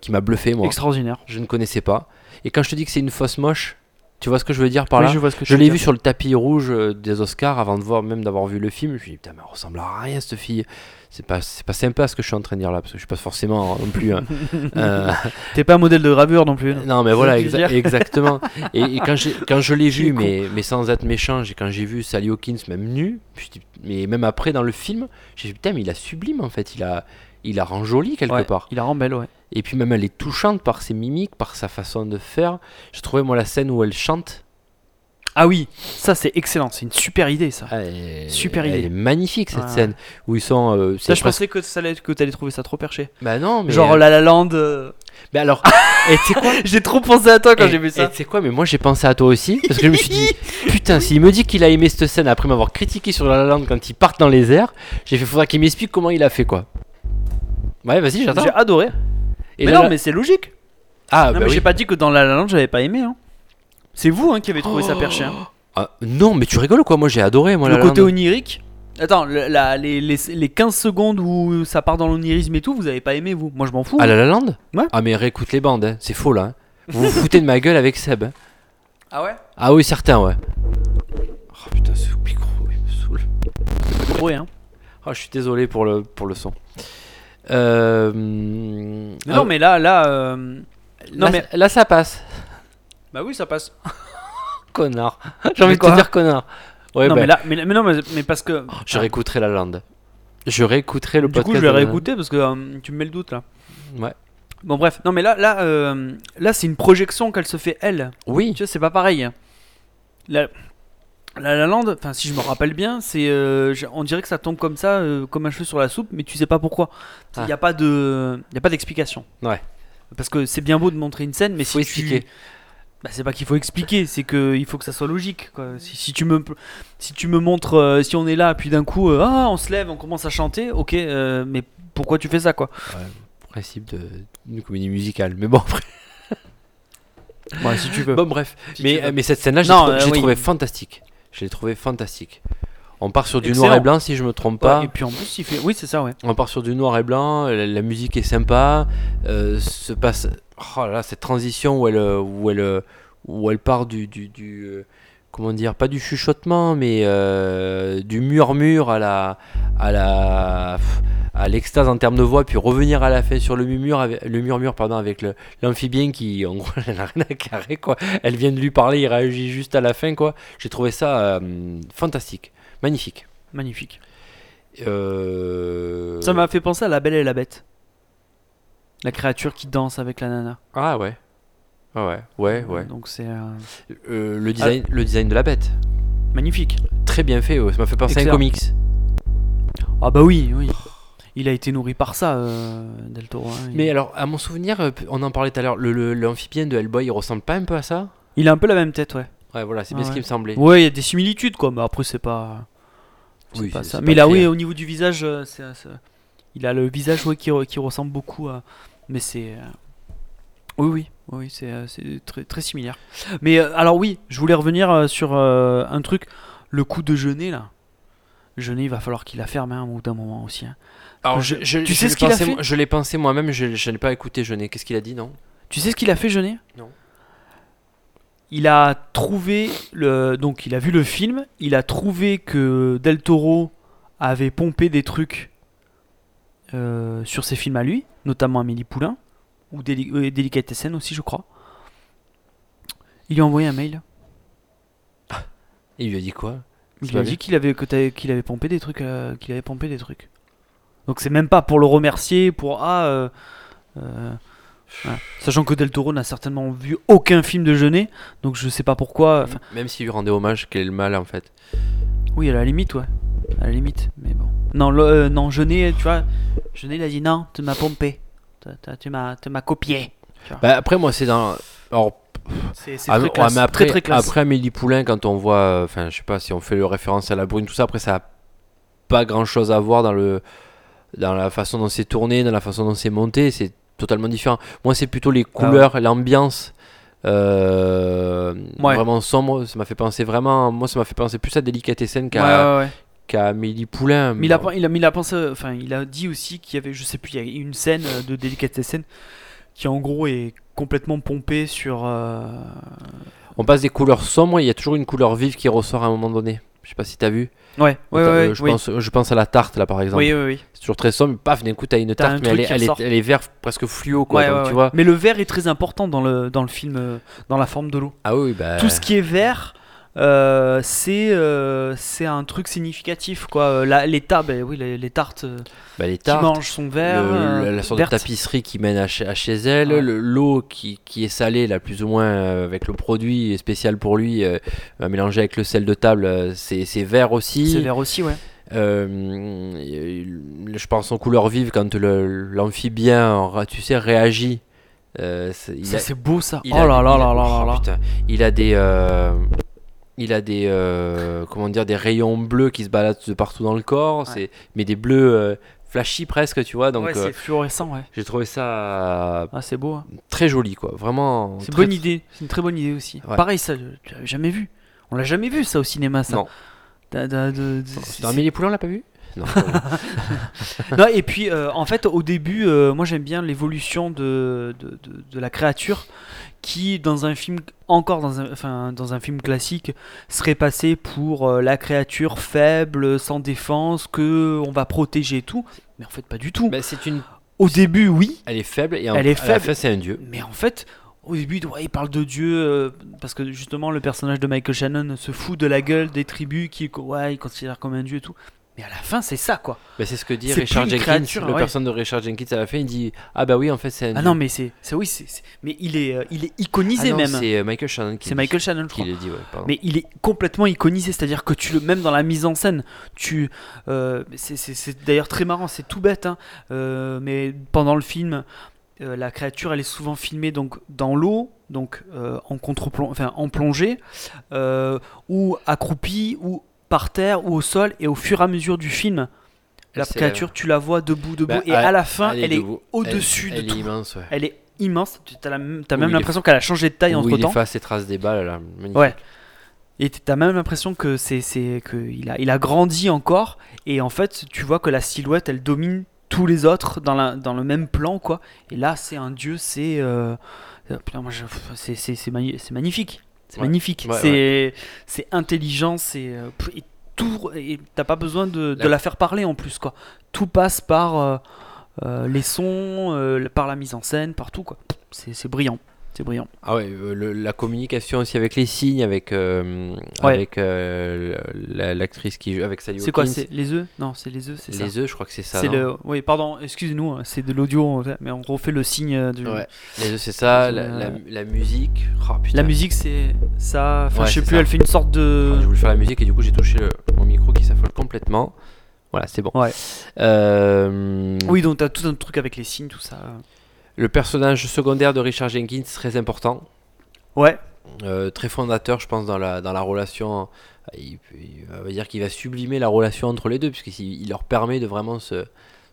qui m'a bluffé moi. Extraordinaire. Je ne connaissais pas. Et quand je te dis que c'est une fausse moche, Tu vois ce que je veux dire par Oui, là je vois ce que tu Je veux l'ai vu sur le tapis rouge euh, des Oscars avant de voir, même d'avoir vu le film. Je me suis dit, putain, mais elle ressemble à rien cette fille. C'est pas, c'est pas sympa ce que je suis en train de dire là, parce que je suis pas forcément non plus. un- un- T'es pas un modèle de gravure non plus. non, mais voilà, exa- exactement. Et, et quand, quand je l'ai vu, mais, mais sans être méchant, j'ai- quand j'ai vu Sally Hawkins même nue, mais même après dans le film, j'ai dit putain, mais il a sublime en fait, il a, il la rend jolie quelque Ouais, part. Il la rend belle, ouais. Et puis même elle est touchante par ses mimiques, par sa façon de faire. Je trouvais moi la scène où elle chante. Ah oui, ça c'est excellent, c'est une super idée ça. elle Super elle idée. est magnifique cette scène où ils sont. euh, Ça, je presque- pensais que ça allait, que t'allais trouver ça trop perché. Bah non, mais. Genre euh, La La Land. euh, Mais alors, et tu quoi J'ai trop pensé à toi quand Et- j'ai vu et ça. tu quoi, mais moi j'ai pensé à toi aussi, parce que je me suis dit, putain, s'il me dit qu'il a aimé cette scène après m'avoir critiqué sur La La Land quand ils partent dans les airs, j'ai fait, faudra qu'il m'explique comment il a fait quoi. Ouais, vas-y, j'attends. J'ai adoré. Et mais là, non, là- mais c'est logique. Ah, non, bah mais oui. j'ai pas dit que dans La La Land j'avais pas aimé. Hein. C'est vous hein, qui avez trouvé ça perché. hein. Ah, non, mais tu rigoles ou quoi? Moi j'ai adoré, moi le La côté Land. onirique. Attends, le- la- les, les, les 15 secondes où ça part dans l'onirisme et tout, vous avez pas aimé vous? Moi je m'en fous. Ah, La La Land? Ouais. Ah, mais réécoute les bandes, hein. c'est faux là. hein. Vous vous foutez de ma gueule avec Seb. Ah ouais? Ah oui, certain, ouais. Oh putain, ce micro, il me saoule. Ouais, hein. Ah, je suis désolé pour le, pour le son. Euh, Mais ah, Non, mais là, là. euh, Non, là, mais. là, ça passe. Bah oui, ça passe. Connard. J'ai envie de te dire connard. Ouais, non, bah, mais là, mais, mais non, mais, mais parce que. je réécouterai la lande. Je réécouterai le Du podcast. coup, je vais réécouter parce que euh, tu me mets le doute là. Ouais. Bon, bref. Non, mais là, là, là c'est une projection qu'elle se fait elle. Oui. Tu vois, c'est pas pareil. La, la, La Land, enfin, si je me rappelle bien, c'est. euh, j'ai- on dirait que ça tombe comme ça, euh, comme un cheveu sur la soupe, mais tu sais pas pourquoi. Il Ah. n'y a pas de. Y a pas d'explication. Ouais. Parce que c'est bien beau de montrer une scène, mais Faut si expliquer. tu. Bah, c'est pas qu'il faut expliquer, c'est que il faut que ça soit logique. Quoi. Si, si tu me, si tu me montres, euh, si on est là, puis d'un coup, ah, on se lève, on commence à chanter, ok, mais pourquoi tu fais ça, quoi? Principe de comédie musicale. Mais bon, après. Ouais, si tu veux. Bon, bref. Si mais, mais cette scène-là, je l'ai Non, trou- euh, je l'ai oui. trouvé fantastique. Je l'ai trouvé fantastique. On part sur du Excellent. noir et blanc, si je me trompe Ouais, pas. et puis en plus, il fait. Oui, c'est ça, ouais. On part sur du noir et blanc, la, la musique est sympa, euh, se passe oh là là, cette transition où elle euh, où elle euh, où elle part du, du, du, euh, comment dire pas du chuchotement mais euh, du murmure à la à la à l'extase en termes de voix puis revenir à la fin sur le murmure avec, le murmure pardon avec l'amphibien qui en gros elle n'a rien à carrer quoi elle vient de lui parler il réagit juste à la fin quoi j'ai trouvé ça euh, fantastique magnifique Magnifique. euh... Ça m'a fait penser à La Belle et la Bête. La créature qui danse avec la nana. Ah ouais. Ah ouais, ouais, ouais. Donc c'est euh, Euh, le, design, le design de la bête. magnifique. Très bien fait, ouais. ça m'a fait penser à un comics. Ah bah oui, oui. Il a été nourri par ça, euh, Del Toro. hein. Il- Mais alors, à mon souvenir, euh, on en parlait tout à l'heure, le, le- l'amphibien de Hellboy, il ressemble pas un peu à ça? Il a un peu la même tête, ouais. Ouais, voilà, c'est bien Ah ce qui ouais. me semblait. Ouais, il y a des similitudes, quoi. Mais après, c'est pas. C'est Oui, pas ça. Mais pas là, oui, au niveau du visage, euh, c'est, c'est- il a le visage ouais, qui, re- qui ressemble beaucoup à. Mais c'est. euh, Oui, oui, oui, c'est, euh, très, très similaire. Mais euh, alors, oui, je voulais revenir euh, sur un truc. Le coup de Jeunet, là. Jeunet, il va falloir qu'il la ferme hein, au bout d'un moment aussi. hein. Alors, Je- tu je sais l'ai ce qu'il a pensé fait? Je l'ai pensé moi-même, je, je n'ai pas écouté Jeunet. Qu'est-ce qu'il a dit, non? Tu sais ce qu'il a fait, Jeunet Non. Il a trouvé le donc il a vu le film, il a trouvé que Del Toro avait pompé des trucs euh, sur ses films à lui, notamment Amélie Poulain ou Déli euh, Délicatessen aussi, je crois. Il lui a envoyé un mail. Il lui a dit quoi? Il lui a dit qu'il avait qu'il avait pompé des trucs, euh, qu'il avait pompé des trucs. Donc c'est même pas pour le remercier, pour ah. euh, euh, voilà. Sachant que Del Toro n'a certainement vu aucun film de Jeunet, donc je sais pas pourquoi. Même s'il lui rendait hommage, quel est le mal en fait? Oui, à la limite, ouais. À la limite, mais bon. Non, le, non, Jeunet, tu vois, Jeunet, il a dit non, tu m'as pompé. Tu m'as tu m'as copié. Tu. Bah, après, moi, c'est dans. Alors, C'est c'est Ah, très ouais, classe. mais après, très, très classe. après Amélie Poulain, quand on voit, euh, enfin, je sais pas si on fait le référence à la brune, tout ça, après, ça a pas grand chose à voir dans le, dans la façon dont c'est tourné, dans la façon dont c'est monté, c'est totalement différent. Moi, c'est plutôt les Ah ouais. couleurs, l'ambiance, euh, Ouais. vraiment sombre. Ça m'a fait penser vraiment, moi, ça m'a fait penser plus à Délicatessen Ouais, qu'à ouais, ouais. Qu'à Amélie Poulain. Mais il a, Bon. il, a, mais il a pensé, enfin, il a dit aussi qu'il y avait, je sais plus, il y a une scène euh, de Delicatessen qui en gros est complètement pompée sur. euh, On passe des couleurs sombres, il y a toujours une couleur vive qui ressort à un moment donné. Je sais pas si t'as vu. Ouais, ouais, T'as- ouais, euh, je, oui. pense, je pense à la tarte là par exemple. Oui, oui, oui. C'est toujours très sombre, paf, d'un coup t'as une T'as un tarte, mais truc elle est, qui elle, est, ressort. elle est vert presque fluo quoi. Ouais, donc, ouais, tu ouais. vois. Mais le vert est très important dans le, dans le film, euh, dans la forme de l'eau. Ah oui, bah. Tout ce qui est vert, euh, c'est euh, c'est un truc significatif. Quoi. Euh, La, les, ta- bah oui, les, les tartes bah, les qui tartes, mangent sont verts. le- euh, la sorte de tapisserie qui mène à chez, à chez elle, Ouais. le- l'eau qui, qui est salée là plus ou moins avec le produit spécial pour lui, euh, mélangé avec le sel de table, c'est vert aussi. C'est vert aussi, ouais. Je pense en couleur vive quand l'amphibien, tu sais, réagit. Euh, c'est- Ça, beau ça. il Oh a là là là là oh, là là. Il a des, euh, il a des, euh, comment dire, des rayons bleus qui se baladent de partout dans le corps. C'est, mais des bleus euh, flashy presque, tu vois. Donc, Ouais, euh, c'est fluorescent, ouais. j'ai trouvé ça Ah, c'est beau. hein. très joli, quoi. Vraiment. C'est bonne idée. C'est une très bonne idée aussi. Ouais. Pareil, ça, tu l'avais jamais vu. On l'a jamais vu ça au cinéma, ça. Non. Dans Amélie Poulain, on l'a pas vu? Non. non, et puis euh, en fait au début, euh, moi j'aime bien l'évolution de, de, de- de la créature qui dans un film encore dans un, enfin, dans un film classique serait passé pour euh, la créature faible, sans défense, que on va protéger et tout. Mais en fait pas du tout. Bah, c'est une. Au début oui, Elle est faible et en, Elle est faible. c'est un dieu. mais en fait au début ouais, il parle de Dieu euh, parce que justement le personnage de Michael Shannon se fout de la gueule des tribus qui ouais, il considère comme un dieu et tout. Mais à la fin c'est ça quoi. Bah, c'est ce que dit Richard Jenkins, créature, le ouais. personne de Richard Jenkins à la fin. Il dit Ah bah oui, en fait, c'est un Ah non mais c'est c'est oui c'est mais il est euh, il est iconisé Ah non, même. C'est euh, Michael Shannon qui C'est Michael dit. Shannon, je qui crois. dit, ouais, pardon. Mais il est complètement iconisé, c'est-à-dire que tu le même dans la mise en scène, tu euh, c'est- c'est c'est d'ailleurs très marrant, c'est tout bête, hein, euh, mais pendant le film, la créature elle est souvent filmée donc dans l'eau, donc en contre enfin en plongée, ou accroupie, ou par terre, ou au sol, et au fur et à mesure du film. La créature, tu la vois debout, debout, Bah, et à la fin, elle elle est au-dessus de elle tout. est immense, ouais. Elle est immense. Tu as, la même- il est- l'impression qu'elle a changé de taille entre il temps. efface ses traces des balles là. Magnifique. Ouais. Et t'as même l'impression que c'est c'est que il a il a grandi encore et en fait tu vois que la silhouette elle domine tous les autres dans la dans le même plan quoi. Et là c'est un dieu c'est euh, euh, c'est magnifique. C'est Ouais. magnifique. Ouais, c'est intelligent c'est euh, et tout et t'as pas besoin de, de La- faire parler en plus quoi. Tout passe par euh, euh, les sons, euh, par la mise en scène, partout quoi. C'est brillant. C'est brillant. Ah ouais, euh, le- la communication aussi avec les signes, avec, euh, Ouais. avec euh, la- l'actrice qui joue, avec Sally C'est quoi. C'est les œufs? Non, c'est les œufs, c'est ça. Les œufs, je crois que c'est ça. C'est non le. Oui, pardon, excusez-nous, hein, c'est de l'audio, mais on refait le signe du. Ouais. Les œufs, c'est ça. Euh, La, la- la musique. Oh, putain. La musique, c'est ça. Enfin, Ouais, je sais plus, ça. elle fait une sorte de. Ah, J'ai voulu faire la musique et du coup j'ai touché le- mon micro qui s'affole complètement. Voilà, c'est bon. Ouais. Euh, Oui, donc t'as tout un truc avec les signes, tout ça. Le personnage secondaire de Richard Jenkins, très important. Ouais. Euh, très fondateur, je pense, dans la, dans la relation. Il, il va dire qu'il va sublimer la relation entre les deux, puisqu'il il leur permet de vraiment se,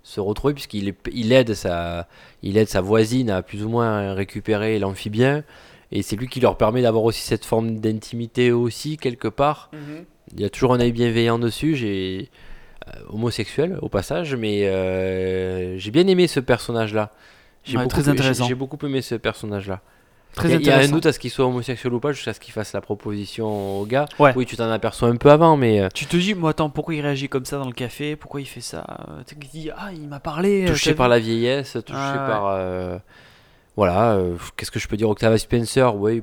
se retrouver, puisqu'il il aide, sa, il aide sa voisine à plus ou moins récupérer l'amphibien. Et c'est lui qui leur permet d'avoir aussi cette forme d'intimité aussi, quelque part. Mhm. Il y a toujours un œil bienveillant dessus. J'ai euh, homosexuel au passage, mais euh, j'ai bien aimé ce personnage-là. J'ai Ouais, beaucoup, très j'ai- intéressant. J'ai beaucoup aimé ce personnage-là. Très il y a- un doute à ce qu'il soit homosexuel ou pas, jusqu'à ce qu'il fasse la proposition au gars? Ouais. Oui, tu t'en aperçois un peu avant, mais euh, Tu te dis, moi, attends, pourquoi il réagit comme ça dans le café? Pourquoi il fait ça? Euh, Tu te dis, ah, il m'a parlé. euh, touché par la vieillesse, touché Ah, ouais. par. euh, voilà, euh, qu'est-ce que je peux dire Octavia Spencer, oui,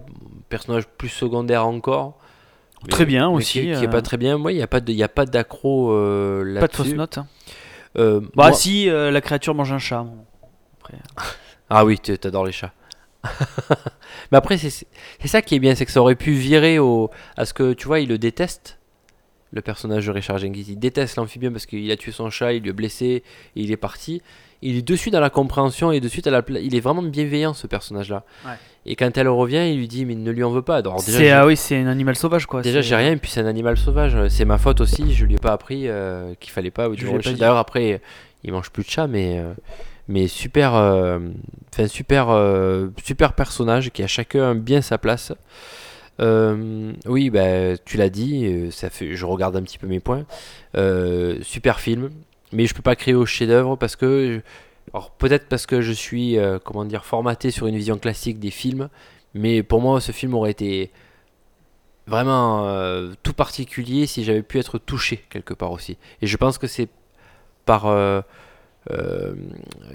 personnage plus secondaire encore. mais- Très bien aussi, Qui, qui est euh. pas très bien. Moi, il n'y a pas de- il y a pas d'accro euh, là-dessus. Pas de fausse note. hein. Euh, Bah, moi- si, euh, la créature mange un chat. bon. Après. Ah oui, tu adores les chats. Mais après, c'est ça qui est bien, c'est que ça aurait pu virer au, à ce que, tu vois, il le déteste, le personnage de Richard Jenkins. Il déteste l'amphibien parce qu'il a tué son chat, il lui a blessé, et il est parti. Il est de suite dans la compréhension et de suite à la il est vraiment bienveillant ce personnage-là. Ouais. Et quand elle revient, il lui dit mais ne lui en veux pas. Alors déjà, ah oui, c'est un animal sauvage quoi. déjà j'ai rien et puis c'est un animal sauvage. C'est ma faute aussi. Je lui ai pas appris euh, qu'il fallait pas. D'ailleurs après, il mange plus de chat, mais euh, mais super, euh, enfin super euh, super personnage qui a chacun bien sa place. Euh, oui, bah, tu l'as dit, ça fait, je regarde un petit peu mes points. Super film, mais je peux pas créer au chef-d'œuvre parce que, alors peut-être parce que je suis, comment dire, formaté sur une vision classique des films, mais pour moi, ce film aurait été vraiment tout particulier si j'avais pu être touché quelque part aussi. Et je pense que c'est par euh,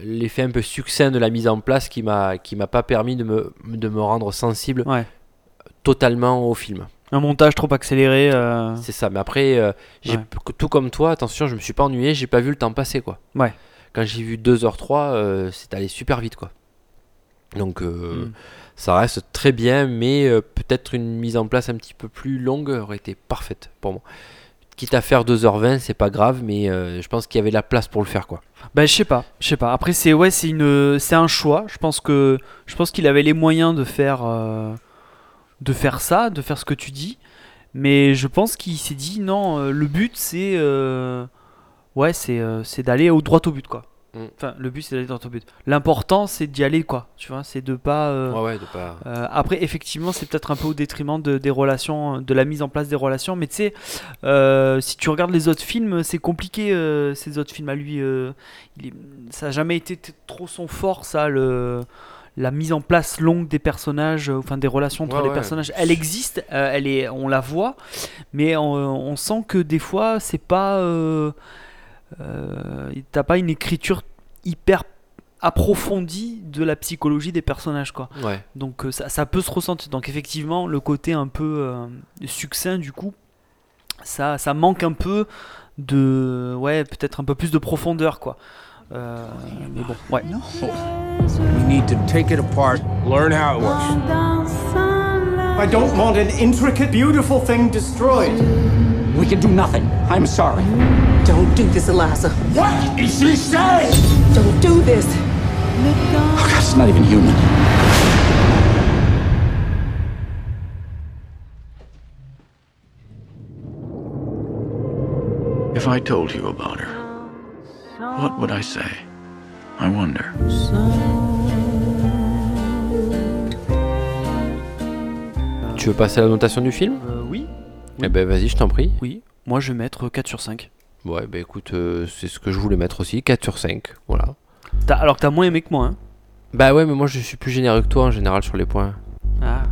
l'effet un peu succinct de la mise en place qui m'a qui m'a pas permis de me, de me rendre sensible Ouais. totalement au film. Un montage trop accéléré. euh, C'est ça, mais après, euh, j'ai Ouais. tout comme toi, attention, je me suis pas ennuyé, j'ai pas vu le temps passer quoi. Ouais. Quand j'ai vu 2h03, euh, c'est allé super vite quoi. Donc euh, Mm. ça reste très bien, mais peut-être une mise en place un petit peu plus longue aurait été parfaite pour moi. Quitte à faire 2h20, c'est pas grave, mais euh, je pense qu'il y avait la place pour le faire quoi. Bah je sais pas, je sais pas. Après c'est ouais c'est une c'est un choix. Je pense que je pense qu'il avait les moyens de faire euh, de faire ça, de faire ce que tu dis. Mais je pense qu'il s'est dit non, euh, le but c'est ouais c'est c'est d'aller au droit au but quoi. Mm. Enfin le but c'est d'aller droit au but. L'important c'est d'y aller quoi. Tu vois, c'est de pas. euh, Ouais, ouais, de pas. euh, après, effectivement, c'est peut-être un peu au détriment de, des relations, de la mise en place des relations. Mais tu sais, euh, si tu regardes les autres films, c'est compliqué. ces autres films à lui, il est- ça n'a jamais été trop son fort, ça, le, la mise en place longue des personnages, euh, enfin des relations entre Ouais, les ouais. personnages. Elle existe, euh, elle est, on la voit, mais on, on sent que des fois, c'est pas, euh, euh, t'as pas une écriture hyper approfondie de la psychologie des personnages, quoi. Ouais. Donc euh, ça, ça peut se ressentir. Donc effectivement, le côté un peu euh, succinct du coup, ça, ça manque un peu de, ouais, peut-être un peu plus de profondeur quoi. Euh, mais bon, ouais. We need to take it apart, learn how it works. I don't want an intricate, beautiful thing destroyed. We can do nothing. I'm sorry. Don't do this, Eliza. What is she saying? Don't do this. Oh, God, it's not even human. If I told you about her, what would I say? I wonder. Tu veux passer à la notation du film? Euh, oui. Eh ben vas-y, je t'en prie. Oui. Moi je vais mettre 4 sur 5. Ouais, bah écoute, euh, c'est ce que je voulais mettre aussi, 4 sur 5, voilà. T'as- alors que t'as moins aimé que moi. Hein. Bah ouais, mais moi je suis plus généreux que toi en général sur les points. Ah.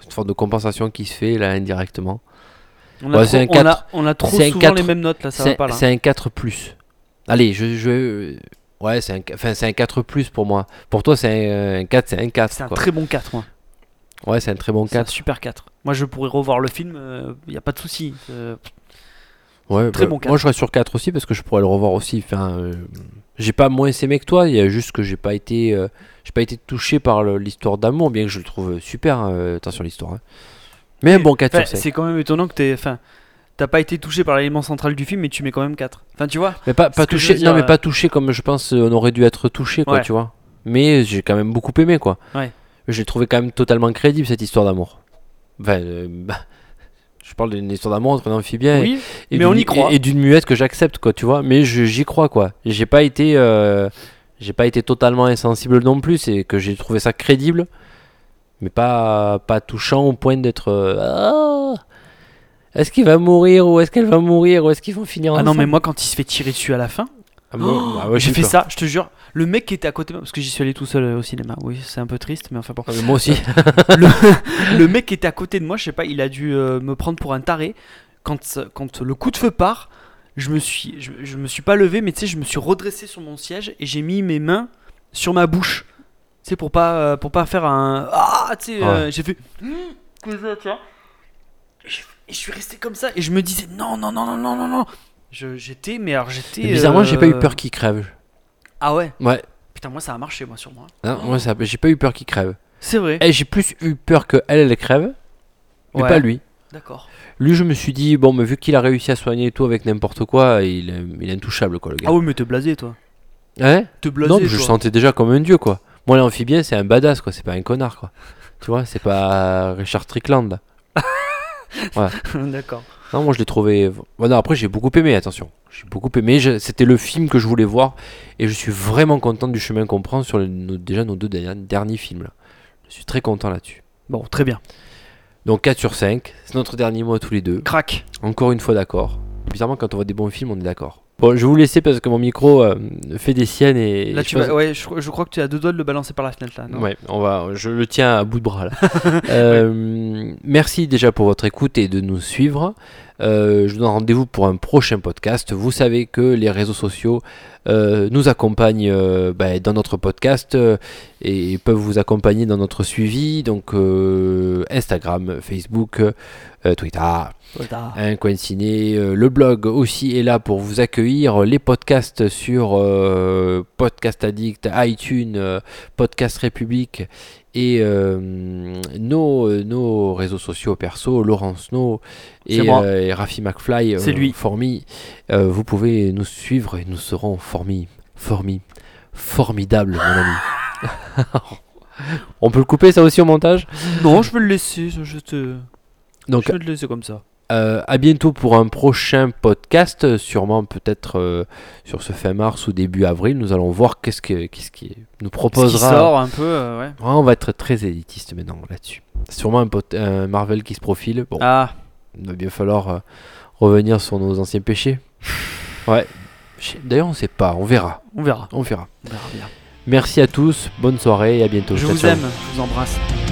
C'est une forme de compensation qui se fait là indirectement. On a, Ouais, trop, c'est un on, 4. a, on a trop C'est un souvent 4. les mêmes notes là, ça C'est va pas là. c'est un 4 plus. Allez, je, je euh, ouais, c'est un enfin c'est un 4 plus pour moi. Pour toi c'est un, un 4, c'est un 4 C'est un quoi. très bon 4 moi. Ouais, c'est un très bon C'est un 4. super 4. Moi je pourrais revoir le film, il y a pas de souci. Euh, Ouais, Très bah, bon 4. Moi je serais sur 4 aussi parce que je pourrais le revoir aussi. Enfin, euh, j'ai pas moins aimé que toi, il y a juste que j'ai pas été euh, j'ai pas été touché par l'histoire d'amour bien que je le trouve super euh, attention l'histoire. hein. Mais un bon 4 Enfin, sur 5. C'est quand même étonnant que t'aies. Enfin, t'as pas été touché par l'élément central du film, mais tu mets quand même 4. Enfin, tu vois Mais pas, je touché, dire, non mais euh, pas touché comme je pense euh, on aurait dû être touché quoi, Ouais. tu vois. Mais j'ai quand même beaucoup aimé quoi. Ouais. J'ai trouvé quand même totalement crédible cette histoire d'amour. Enfin, euh, bah, je parle d'une histoire d'amour entre un amphibien Oui, et, et mais on d'une- y croit. et, et d'une muette que j'accepte quoi, tu vois. Mais j'y crois quoi. J'ai pas été, euh, j'ai pas été totalement insensible non plus. C'est que j'ai trouvé ça crédible, mais pas pas touchant au point d'être. euh, Ah est-ce qu'il va mourir ou est-ce qu'elle va mourir ou est-ce qu'ils vont finir Ah non, mais moi, quand il se fait tirer dessus à la fin, Ah, moi- oh, ah ouais, j'ai fait peur. ça, je te jure. Le mec qui était à côté de moi, parce que j'y suis allé tout seul euh, au cinéma, oui, c'est un peu triste, mais enfin bon. Ah, mais moi aussi. le, le mec qui était à côté de moi, je sais pas, il a dû euh, me prendre pour un taré. Quand, quand le coup de feu part, je me suis, je, je me suis pas levé, mais tu sais, je me suis redressé sur mon siège et j'ai mis mes mains sur ma bouche. Tu sais, pour pas, euh, pour pas faire un. Ah, tu sais, euh, Ouais. j'ai fait. Comme ça, tu vois? Et je, et je suis resté comme ça et je me disais non, non, non, non, non, non, non. J'étais, mais alors j'étais. Mais bizarrement, j'ai pas eu euh, peur qu'il crève. Ah ouais? Ouais. Putain, moi ça a marché, moi, sur moi. Hein, moi, ça- j'ai pas eu peur qu'il crève. C'est vrai. Et j'ai plus eu peur que elle, elle crève, mais Ouais. pas lui. D'accord. Lui, je me suis dit, bon, mais vu qu'il a réussi à soigner et tout avec n'importe quoi, il, est- il est intouchable, quoi, le gars. Ah oui, mais t'es blasé, toi. Hein Te blasé, Non, mais je le sentais déjà comme un dieu, quoi. Moi, l'amphibien, c'est un badass, quoi. C'est pas un connard, quoi. Tu vois, c'est pas Richard Strickland. Ouais. D'accord. Non, moi, je l'ai trouvé. Bon, non, après, j'ai beaucoup aimé, attention. J'ai beaucoup aimé. Je- C'était le film que je voulais voir. Et je suis vraiment content du chemin qu'on prend sur nos- déjà nos deux derniers, derniers films, là. Je suis très content là-dessus. Bon, très bien. Donc 4 sur 5, c'est notre dernier mot à tous les deux. Crac. Encore une fois d'accord. Bizarrement quand on voit des bons films, on est d'accord. Bon, je vais vous laisser parce que mon micro euh, fait des siennes et. Là, et tu je vas, ouais, je, je crois que tu as deux doigts de le balancer par la fenêtre là. non Ouais, on va, je le tiens à bout de bras là. Euh, Merci déjà pour votre écoute et de nous suivre. Euh, je vous donne rendez-vous pour un prochain podcast. Vous savez que les réseaux sociaux nous accompagnent bah, dans notre podcast et peuvent vous accompagner dans notre suivi. Donc Instagram, Facebook, Twitter. Twitter. Un coin ciné, euh, le blog aussi est là pour vous accueillir. Les podcasts sur euh, Podcast Addict, iTunes, euh, Podcast République et euh, nos, euh, nos réseaux sociaux perso, Laurence No C'est et, euh, et Rafi McFly, euh, lui. Formi. Euh, vous pouvez nous suivre et nous serons formi, formi, formidable, mon ami. On peut le couper ça aussi au montage? Non, je peux le laisser. Je te. Donc, je vais le laisser comme ça. euh, à bientôt pour un prochain podcast, euh, sûrement peut-être euh, sur ce fin mars ou début avril. Nous allons voir qu'est-ce que qu'est-ce qui nous Ce qui proposera. sort un peu, euh, ouais. On va être très élitiste maintenant là-dessus. Sûrement un, pot- un Marvel qui se profile. Bon, Ah. il va bien falloir revenir sur nos anciens péchés. Ouais. D'ailleurs, on sait pas. On verra. On verra. On verra. On verra bien. Merci à tous. Bonne soirée et à bientôt. Je Ciao, vous ciao. aime. Je vous embrasse.